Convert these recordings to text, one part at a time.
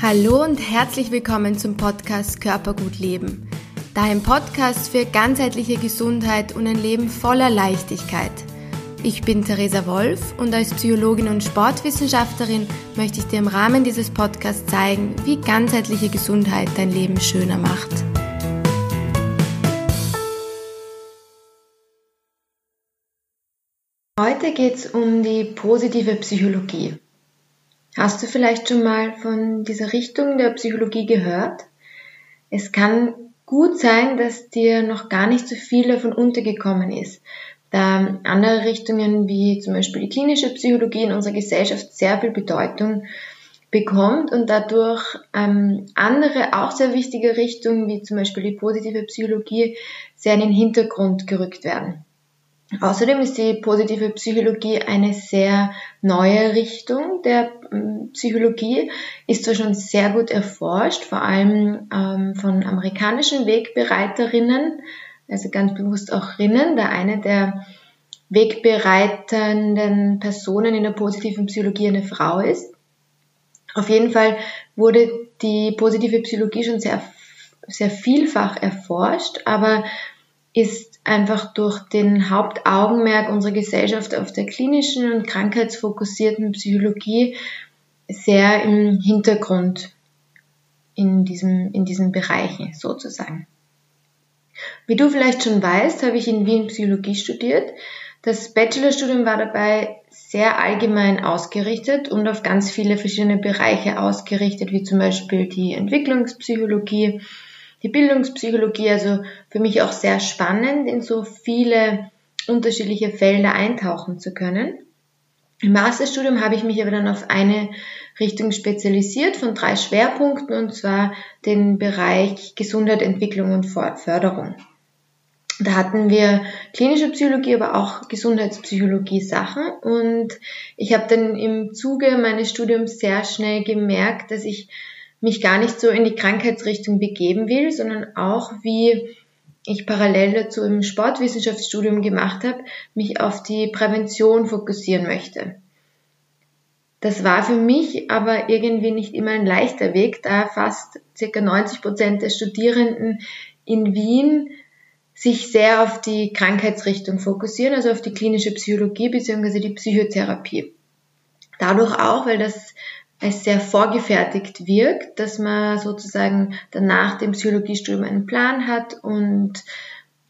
Hallo und herzlich willkommen zum Podcast Körpergut Leben. Dein Podcast für ganzheitliche Gesundheit und ein Leben voller Leichtigkeit. Ich bin Theresa Wolf und als Psychologin und Sportwissenschaftlerin möchte ich dir im Rahmen dieses Podcasts zeigen, wie ganzheitliche Gesundheit dein Leben schöner macht. Heute geht es um die positive Psychologie. Hast du vielleicht schon mal von dieser Richtung der Psychologie gehört? Es kann gut sein, dass dir noch gar nicht so viel davon untergekommen ist, da andere Richtungen wie zum Beispiel die klinische Psychologie in unserer Gesellschaft sehr viel Bedeutung bekommt und dadurch ähm, andere auch sehr wichtige Richtungen wie zum Beispiel die positive Psychologie sehr in den Hintergrund gerückt werden. Außerdem ist die positive Psychologie eine sehr neue Richtung der ähm, Psychologie, ist zwar schon sehr gut erforscht, vor allem ähm, von amerikanischen Wegbereiterinnen, also ganz bewusst auch Rinnen, da eine der wegbereitenden Personen in der positiven Psychologie eine Frau ist. Auf jeden Fall wurde die positive Psychologie schon sehr, sehr vielfach erforscht, aber ist einfach durch den Hauptaugenmerk unserer Gesellschaft auf der klinischen und krankheitsfokussierten Psychologie sehr im Hintergrund in, diesem, in diesen Bereichen sozusagen. Wie du vielleicht schon weißt, habe ich in Wien Psychologie studiert. Das Bachelorstudium war dabei sehr allgemein ausgerichtet und auf ganz viele verschiedene Bereiche ausgerichtet, wie zum Beispiel die Entwicklungspsychologie, die Bildungspsychologie, also für mich auch sehr spannend, in so viele unterschiedliche Felder eintauchen zu können. Im Masterstudium habe ich mich aber dann auf eine Richtung spezialisiert von drei Schwerpunkten und zwar den Bereich Gesundheit, Entwicklung und Förderung. Da hatten wir klinische Psychologie, aber auch Gesundheitspsychologie Sachen und ich habe dann im Zuge meines Studiums sehr schnell gemerkt, dass ich mich gar nicht so in die Krankheitsrichtung begeben will, sondern auch, wie ich parallel dazu im Sportwissenschaftsstudium gemacht habe, mich auf die Prävention fokussieren möchte. Das war für mich aber irgendwie nicht immer ein leichter Weg, da fast circa 90 Prozent der Studierenden in Wien sich sehr auf die Krankheitsrichtung fokussieren, also auf die klinische Psychologie bzw. die Psychotherapie. Dadurch auch, weil das es sehr vorgefertigt wirkt, dass man sozusagen danach dem Psychologiestudium einen Plan hat und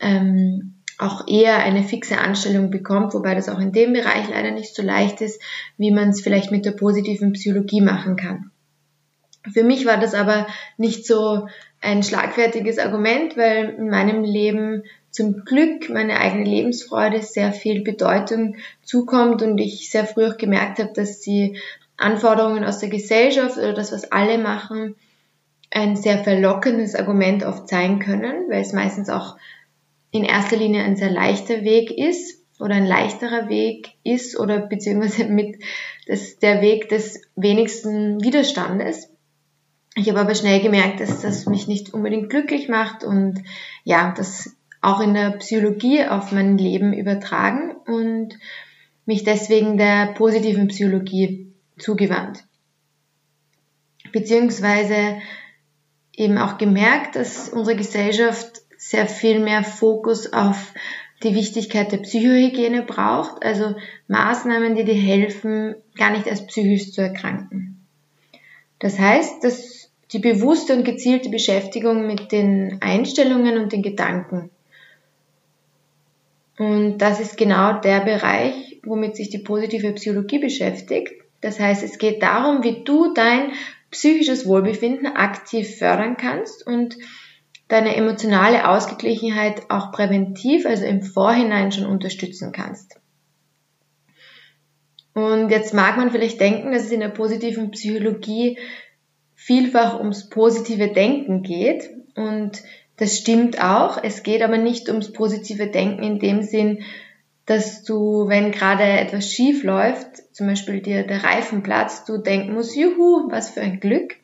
ähm, auch eher eine fixe Anstellung bekommt, wobei das auch in dem Bereich leider nicht so leicht ist, wie man es vielleicht mit der positiven Psychologie machen kann. Für mich war das aber nicht so ein schlagfertiges Argument, weil in meinem Leben zum Glück meine eigene Lebensfreude sehr viel Bedeutung zukommt und ich sehr früh auch gemerkt habe, dass die Anforderungen aus der Gesellschaft oder das, was alle machen, ein sehr verlockendes Argument oft sein können, weil es meistens auch in erster Linie ein sehr leichter Weg ist oder ein leichterer Weg ist oder beziehungsweise mit das, der Weg des wenigsten Widerstandes. Ich habe aber schnell gemerkt, dass das mich nicht unbedingt glücklich macht und ja, das auch in der Psychologie auf mein Leben übertragen und mich deswegen der positiven Psychologie zugewandt. Beziehungsweise eben auch gemerkt, dass unsere Gesellschaft sehr viel mehr Fokus auf die Wichtigkeit der Psychohygiene braucht, also Maßnahmen, die dir helfen, gar nicht erst psychisch zu erkranken. Das heißt, dass die bewusste und gezielte Beschäftigung mit den Einstellungen und den Gedanken. Und das ist genau der Bereich, womit sich die positive Psychologie beschäftigt. Das heißt, es geht darum, wie du dein psychisches Wohlbefinden aktiv fördern kannst und deine emotionale Ausgeglichenheit auch präventiv, also im Vorhinein schon unterstützen kannst. Und jetzt mag man vielleicht denken, dass es in der positiven Psychologie vielfach ums positive Denken geht. Und das stimmt auch. Es geht aber nicht ums positive Denken in dem Sinn, dass du, wenn gerade etwas schief läuft, zum Beispiel dir der Reifen platzt, du denken musst, juhu, was für ein Glück,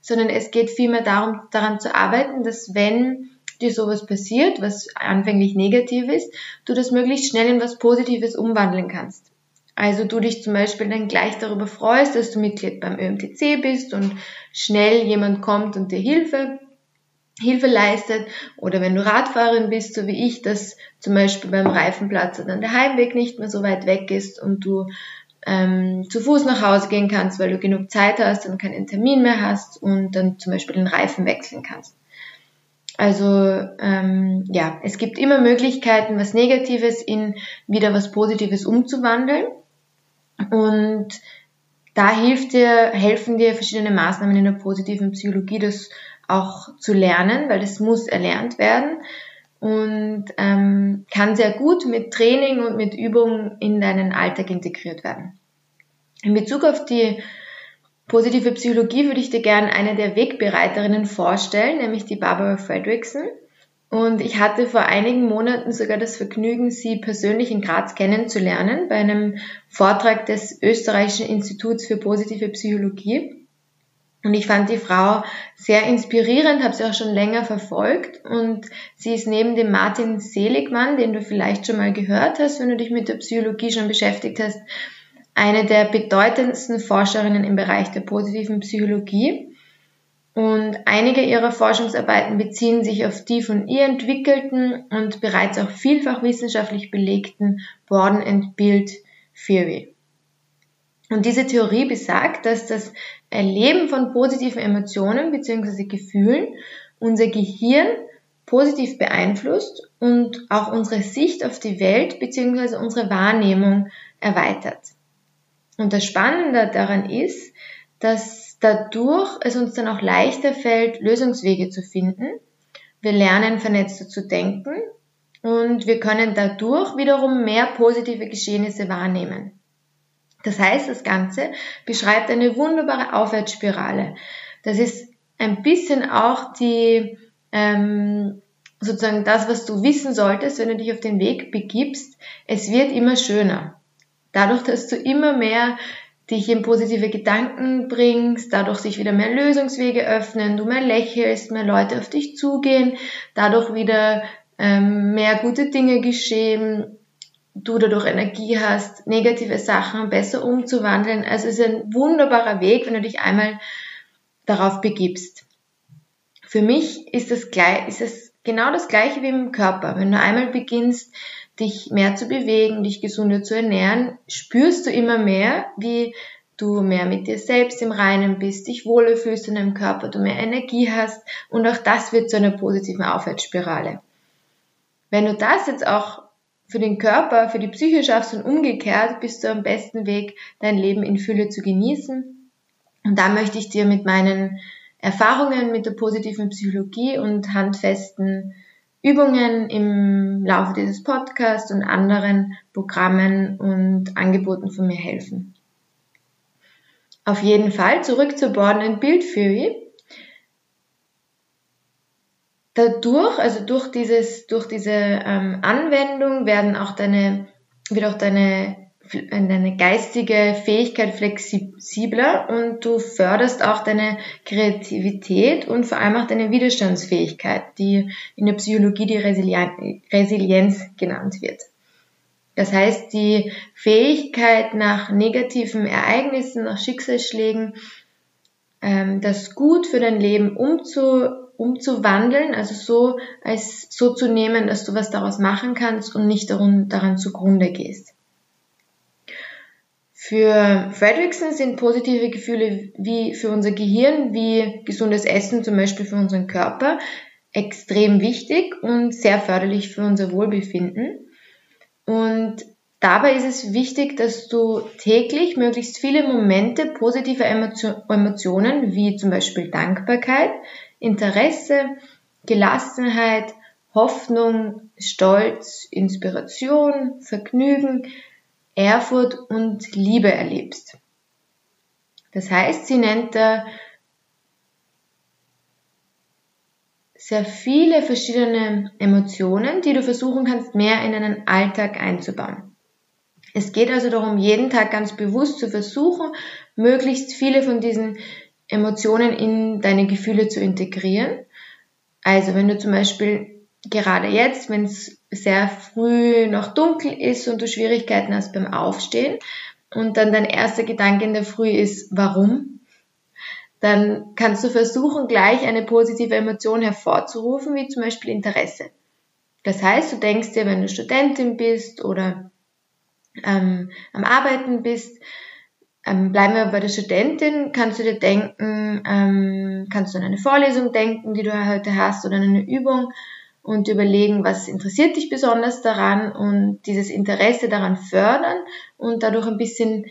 sondern es geht vielmehr darum, daran zu arbeiten, dass wenn dir sowas passiert, was anfänglich negativ ist, du das möglichst schnell in was Positives umwandeln kannst. Also du dich zum Beispiel dann gleich darüber freust, dass du Mitglied beim ÖMTC bist und schnell jemand kommt und dir Hilfe, Hilfe leistet. Oder wenn du Radfahrerin bist, so wie ich, dass zum Beispiel beim Reifenplatz dann der Heimweg nicht mehr so weit weg ist und du ähm, zu Fuß nach Hause gehen kannst, weil du genug Zeit hast und keinen Termin mehr hast und dann zum Beispiel den Reifen wechseln kannst. Also ähm, ja, es gibt immer Möglichkeiten, was Negatives in wieder was Positives umzuwandeln. Und da hilft dir, helfen dir verschiedene Maßnahmen in der positiven Psychologie, das auch zu lernen, weil das muss erlernt werden und ähm, kann sehr gut mit Training und mit Übung in deinen Alltag integriert werden. In Bezug auf die positive Psychologie würde ich dir gerne eine der Wegbereiterinnen vorstellen, nämlich die Barbara Fredrickson. Und ich hatte vor einigen Monaten sogar das Vergnügen, sie persönlich in Graz kennenzulernen bei einem Vortrag des Österreichischen Instituts für positive Psychologie. Und ich fand die Frau sehr inspirierend, habe sie auch schon länger verfolgt. Und sie ist neben dem Martin Seligmann, den du vielleicht schon mal gehört hast, wenn du dich mit der Psychologie schon beschäftigt hast, eine der bedeutendsten Forscherinnen im Bereich der positiven Psychologie. Und einige ihrer Forschungsarbeiten beziehen sich auf die von ihr entwickelten und bereits auch vielfach wissenschaftlich belegten Born and Build Theory. Und diese Theorie besagt, dass das Erleben von positiven Emotionen bzw. Gefühlen unser Gehirn positiv beeinflusst und auch unsere Sicht auf die Welt bzw. unsere Wahrnehmung erweitert. Und das Spannende daran ist, dass dadurch es uns dann auch leichter fällt, Lösungswege zu finden. Wir lernen vernetzter zu denken und wir können dadurch wiederum mehr positive Geschehnisse wahrnehmen. Das heißt, das Ganze beschreibt eine wunderbare Aufwärtsspirale. Das ist ein bisschen auch die, ähm, sozusagen das, was du wissen solltest, wenn du dich auf den Weg begibst. Es wird immer schöner. Dadurch, dass du immer mehr dich in positive Gedanken bringst, dadurch sich wieder mehr Lösungswege öffnen, du mehr lächelst, mehr Leute auf dich zugehen, dadurch wieder ähm, mehr gute Dinge geschehen, du dadurch Energie hast, negative Sachen besser umzuwandeln. Also es ist ein wunderbarer Weg, wenn du dich einmal darauf begibst. Für mich ist es ist genau das gleiche wie im Körper. Wenn du einmal beginnst, dich mehr zu bewegen, dich gesünder zu ernähren, spürst du immer mehr, wie du mehr mit dir selbst im Reinen bist, dich wohler fühlst in deinem Körper, du mehr Energie hast und auch das wird zu einer positiven Aufwärtsspirale. Wenn du das jetzt auch für den Körper, für die Psyche schaffst und umgekehrt, bist du am besten Weg, dein Leben in Fülle zu genießen. Und da möchte ich dir mit meinen Erfahrungen mit der positiven Psychologie und handfesten Übungen im Laufe dieses Podcasts und anderen Programmen und Angeboten von mir helfen. Auf jeden Fall zurück zur Born and Build Theory. Dadurch, also durch dieses, durch diese ähm, Anwendung werden auch deine, wird auch deine deine geistige Fähigkeit flexibler und du förderst auch deine Kreativität und vor allem auch deine Widerstandsfähigkeit, die in der Psychologie die Resilienz genannt wird. Das heißt, die Fähigkeit nach negativen Ereignissen, nach Schicksalsschlägen, ähm, das gut für dein Leben umzu, umzuwandeln, also so als so zu nehmen, dass du was daraus machen kannst und nicht daran, daran zugrunde gehst. Für Fredrickson sind positive Gefühle wie für unser Gehirn, wie gesundes Essen zum Beispiel für unseren Körper, extrem wichtig und sehr förderlich für unser Wohlbefinden. Und dabei ist es wichtig, dass du täglich möglichst viele Momente positiver Emotionen wie zum Beispiel Dankbarkeit, Interesse, Gelassenheit, Hoffnung, Stolz, Inspiration, Vergnügen, Ehrfurcht und Liebe erlebst. Das heißt, sie nennt da sehr viele verschiedene Emotionen, die du versuchen kannst, mehr in deinen Alltag einzubauen. Es geht also darum, jeden Tag ganz bewusst zu versuchen, möglichst viele von diesen Emotionen in deine Gefühle zu integrieren. Also wenn du zum Beispiel gerade jetzt, wenn es sehr früh noch dunkel ist und du Schwierigkeiten hast beim Aufstehen und dann dein erster Gedanke in der Früh ist, warum? Dann kannst du versuchen, gleich eine positive Emotion hervorzurufen, wie zum Beispiel Interesse. Das heißt, du denkst dir, wenn du Studentin bist oder ähm, am Arbeiten bist, ähm, bleiben wir bei der Studentin, kannst du dir denken, ähm, kannst du an eine Vorlesung denken, die du heute hast oder an eine Übung und überlegen, was interessiert dich besonders daran und dieses Interesse daran fördern und dadurch ein bisschen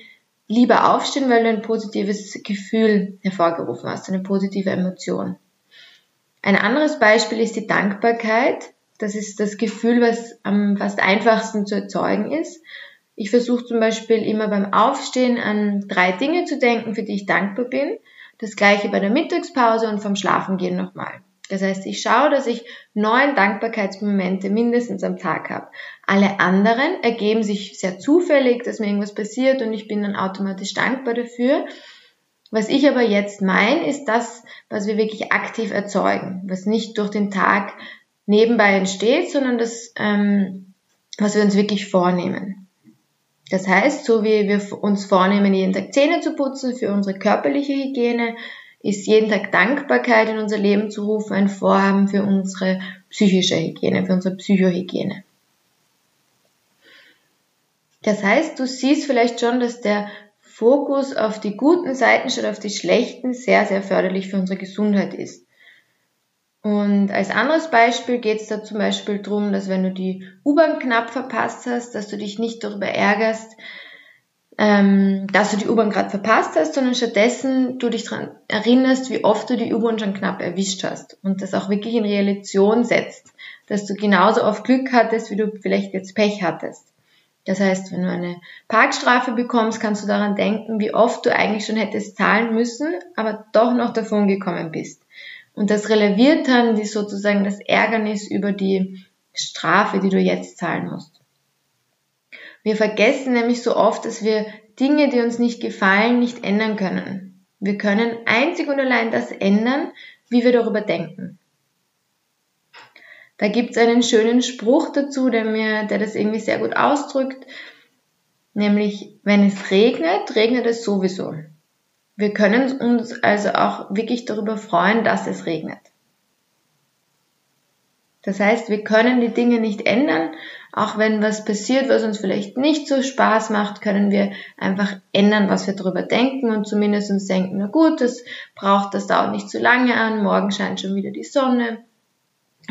lieber aufstehen, weil du ein positives Gefühl hervorgerufen hast, eine positive Emotion. Ein anderes Beispiel ist die Dankbarkeit. Das ist das Gefühl, was am fast einfachsten zu erzeugen ist. Ich versuche zum Beispiel immer beim Aufstehen an drei Dinge zu denken, für die ich dankbar bin. Das gleiche bei der Mittagspause und vom Schlafengehen nochmal. Das heißt, ich schaue, dass ich neun Dankbarkeitsmomente mindestens am Tag habe. Alle anderen ergeben sich sehr zufällig, dass mir irgendwas passiert und ich bin dann automatisch dankbar dafür. Was ich aber jetzt meine, ist das, was wir wirklich aktiv erzeugen, was nicht durch den Tag nebenbei entsteht, sondern das, ähm, was wir uns wirklich vornehmen. Das heißt, so wie wir uns vornehmen, jeden Tag Zähne zu putzen für unsere körperliche Hygiene, ist jeden Tag Dankbarkeit in unser Leben zu rufen ein Vorhaben für unsere psychische Hygiene, für unsere Psychohygiene. Das heißt, du siehst vielleicht schon, dass der Fokus auf die guten Seiten statt auf die schlechten sehr, sehr förderlich für unsere Gesundheit ist. Und als anderes Beispiel geht es da zum Beispiel darum, dass wenn du die U-Bahn knapp verpasst hast, dass du dich nicht darüber ärgerst, ähm, dass du die U-Bahn gerade verpasst hast, sondern stattdessen du dich daran erinnerst, wie oft du die U-Bahn schon knapp erwischt hast und das auch wirklich in Relation setzt, dass du genauso oft Glück hattest, wie du vielleicht jetzt Pech hattest. Das heißt, wenn du eine Parkstrafe bekommst, kannst du daran denken, wie oft du eigentlich schon hättest zahlen müssen, aber doch noch davon gekommen bist. Und das releviert dann die sozusagen das Ärgernis über die Strafe, die du jetzt zahlen musst. Wir vergessen nämlich so oft, dass wir Dinge, die uns nicht gefallen, nicht ändern können. Wir können einzig und allein das ändern, wie wir darüber denken. Da gibt es einen schönen Spruch dazu, der mir, der das irgendwie sehr gut ausdrückt, nämlich wenn es regnet, regnet es sowieso. Wir können uns also auch wirklich darüber freuen, dass es regnet. Das heißt, wir können die Dinge nicht ändern. Auch wenn was passiert, was uns vielleicht nicht so Spaß macht, können wir einfach ändern, was wir darüber denken und zumindest uns denken, na gut, das braucht, das dauert nicht zu lange an, morgen scheint schon wieder die Sonne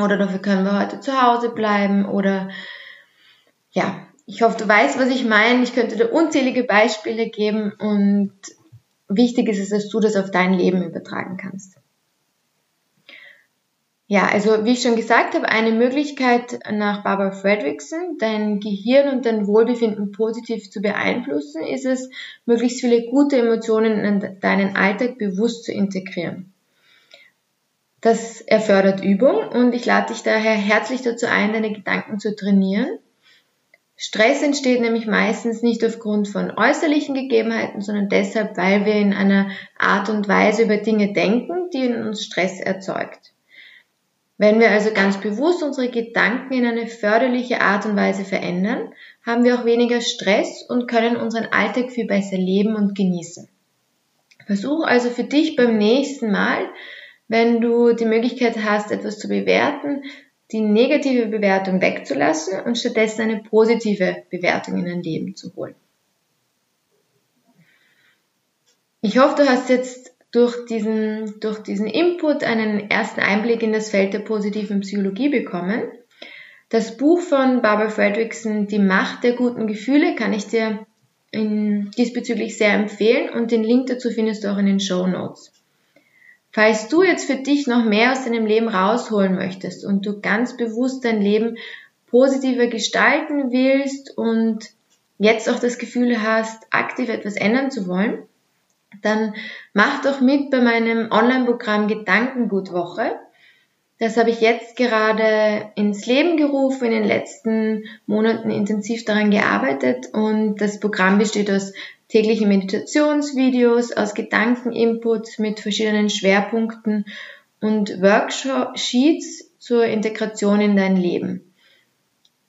oder dafür können wir heute zu Hause bleiben oder ja, ich hoffe, du weißt, was ich meine. Ich könnte dir unzählige Beispiele geben und wichtig ist es, dass du das auf dein Leben übertragen kannst. Ja, also wie ich schon gesagt habe, eine Möglichkeit nach Barbara Fredrickson, dein Gehirn und dein Wohlbefinden positiv zu beeinflussen, ist es, möglichst viele gute Emotionen in deinen Alltag bewusst zu integrieren. Das erfordert Übung und ich lade dich daher herzlich dazu ein, deine Gedanken zu trainieren Stress entsteht nämlich meistens nicht aufgrund von äußerlichen Gegebenheiten, sondern deshalb, weil wir in einer Art und Weise über Dinge denken, die in uns Stress erzeugt. Wenn wir also ganz bewusst unsere Gedanken in eine förderliche Art und Weise verändern, haben wir auch weniger Stress und können unseren Alltag viel besser leben und genießen. Versuch also für dich beim nächsten Mal, wenn du die Möglichkeit hast, etwas zu bewerten, die negative Bewertung wegzulassen und stattdessen eine positive Bewertung in dein Leben zu holen. Ich hoffe, du hast jetzt durch diesen, durch diesen Input einen ersten Einblick in das Feld der positiven Psychologie bekommen. Das Buch von Barbara Fredrickson, Die Macht der guten Gefühle, kann ich dir in, diesbezüglich sehr empfehlen und den Link dazu findest du auch in den Show Notes. Falls du jetzt für dich noch mehr aus deinem Leben rausholen möchtest und du ganz bewusst dein Leben positiver gestalten willst und jetzt auch das Gefühl hast, aktiv etwas ändern zu wollen, dann mach doch mit bei meinem Online-Programm Gedankengutwoche. Das habe ich jetzt gerade ins Leben gerufen, in den letzten Monaten intensiv daran gearbeitet und das Programm besteht aus tägliche Meditationsvideos, aus Gedankeninputs mit verschiedenen Schwerpunkten und Worksheets zur Integration in dein Leben.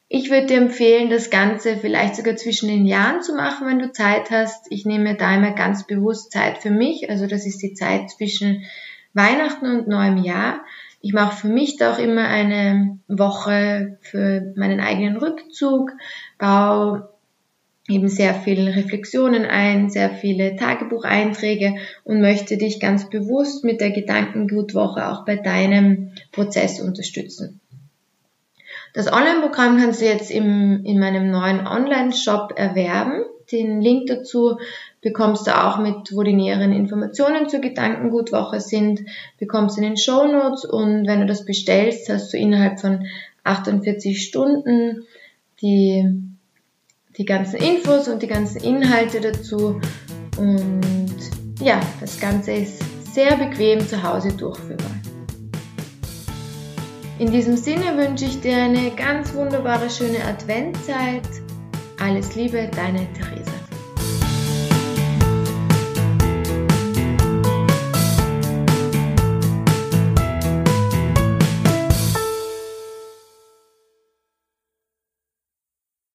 Ich würde dir empfehlen, das Ganze vielleicht sogar zwischen den Jahren zu machen, wenn du Zeit hast. Ich nehme da immer ganz bewusst Zeit für mich, also das ist die Zeit zwischen Weihnachten und neuem Jahr. Ich mache für mich da auch immer eine Woche für meinen eigenen Rückzug, baue eben sehr viele Reflexionen ein, sehr viele Tagebucheinträge und möchte dich ganz bewusst mit der Gedankengutwoche auch bei deinem Prozess unterstützen. Das Online-Programm kannst du jetzt im, in meinem neuen Online-Shop erwerben. Den Link dazu bekommst du auch mit, wo die näheren Informationen zur Gedankengutwoche sind, bekommst du in den Show Notes und wenn du das bestellst, hast du innerhalb von 48 Stunden die die ganzen Infos und die ganzen Inhalte dazu. Und ja, das Ganze ist sehr bequem zu Hause durchführbar. In diesem Sinne wünsche ich dir eine ganz wunderbare, schöne Adventzeit. Alles Liebe, deine Theresa.